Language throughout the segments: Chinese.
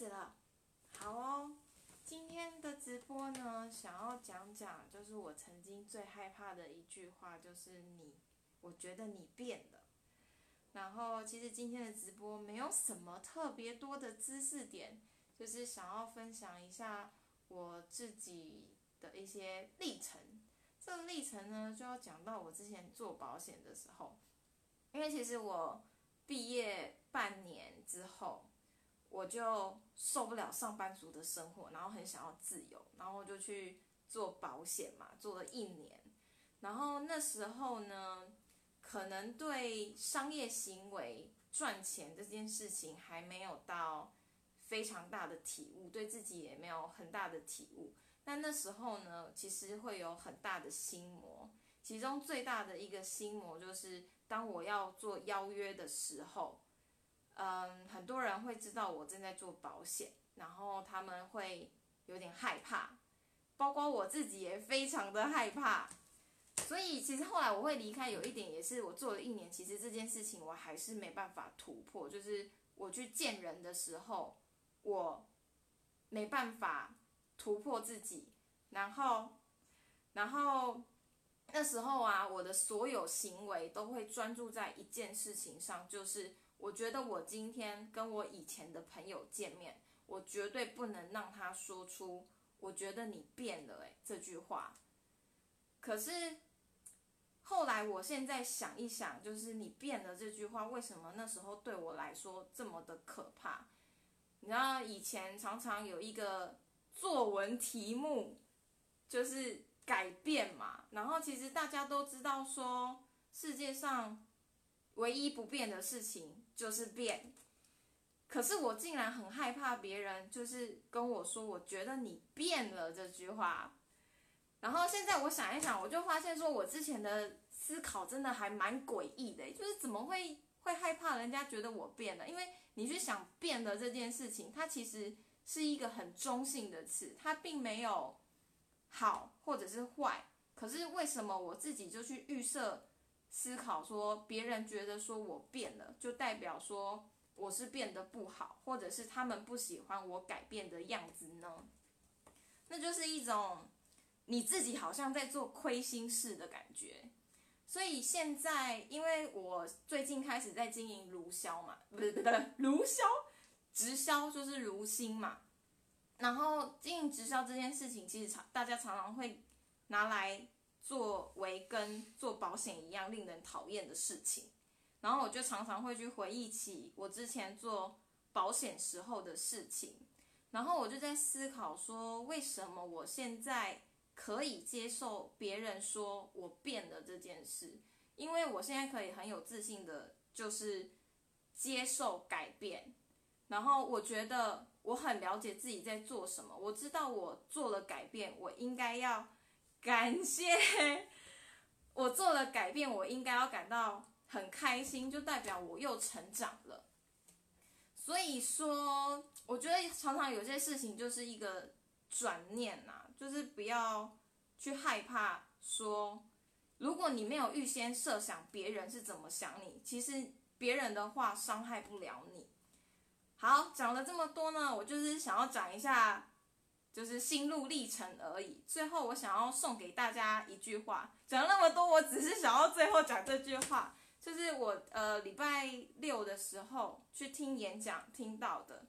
始了，好哦。今天的直播呢，想要讲讲，就是我曾经最害怕的一句话，就是你，我觉得你变了。然后，其实今天的直播没有什么特别多的知识点，就是想要分享一下我自己的一些历程。这个历程呢，就要讲到我之前做保险的时候，因为其实我毕业半年之后。我就受不了上班族的生活，然后很想要自由，然后就去做保险嘛，做了一年。然后那时候呢，可能对商业行为赚钱这件事情还没有到非常大的体悟，对自己也没有很大的体悟。但那时候呢，其实会有很大的心魔，其中最大的一个心魔就是，当我要做邀约的时候。嗯，很多人会知道我正在做保险，然后他们会有点害怕，包括我自己也非常的害怕。所以其实后来我会离开，有一点也是我做了一年，其实这件事情我还是没办法突破。就是我去见人的时候，我没办法突破自己，然后，然后那时候啊，我的所有行为都会专注在一件事情上，就是。我觉得我今天跟我以前的朋友见面，我绝对不能让他说出“我觉得你变了”诶这句话。可是后来，我现在想一想，就是你变了这句话，为什么那时候对我来说这么的可怕？你知道以前常常有一个作文题目，就是改变嘛。然后其实大家都知道说，世界上。唯一不变的事情就是变，可是我竟然很害怕别人就是跟我说“我觉得你变了”这句话。然后现在我想一想，我就发现说我之前的思考真的还蛮诡异的，就是怎么会会害怕人家觉得我变了？因为你去想变了这件事情，它其实是一个很中性的词，它并没有好或者是坏。可是为什么我自己就去预设？思考说，别人觉得说我变了，就代表说我是变得不好，或者是他们不喜欢我改变的样子呢？那就是一种你自己好像在做亏心事的感觉。所以现在，因为我最近开始在经营炉销嘛，不是不是 如销，直销就是如新嘛。然后经营直销这件事情，其实常大家常常会拿来。作为跟做保险一样令人讨厌的事情，然后我就常常会去回忆起我之前做保险时候的事情，然后我就在思考说，为什么我现在可以接受别人说我变了这件事？因为我现在可以很有自信的，就是接受改变，然后我觉得我很了解自己在做什么，我知道我做了改变，我应该要。感谢我做了改变，我应该要感到很开心，就代表我又成长了。所以说，我觉得常常有些事情就是一个转念呐，就是不要去害怕说，如果你没有预先设想别人是怎么想你，其实别人的话伤害不了你。好，讲了这么多呢，我就是想要讲一下。就是心路历程而已。最后，我想要送给大家一句话。讲那么多，我只是想要最后讲这句话，就是我呃礼拜六的时候去听演讲听到的。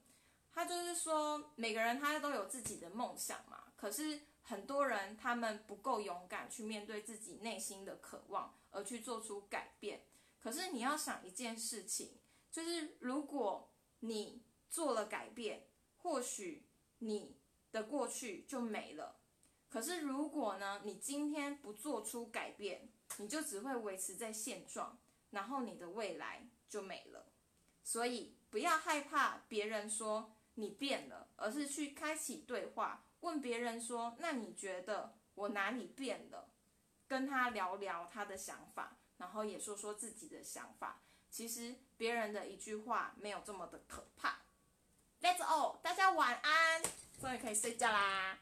他就是说，每个人他都有自己的梦想嘛，可是很多人他们不够勇敢去面对自己内心的渴望，而去做出改变。可是你要想一件事情，就是如果你做了改变，或许你。的过去就没了，可是如果呢，你今天不做出改变，你就只会维持在现状，然后你的未来就没了。所以不要害怕别人说你变了，而是去开启对话，问别人说：“那你觉得我哪里变了？”跟他聊聊他的想法，然后也说说自己的想法。其实别人的一句话没有这么的可怕。That's all，大家晚安。终于可以睡觉啦。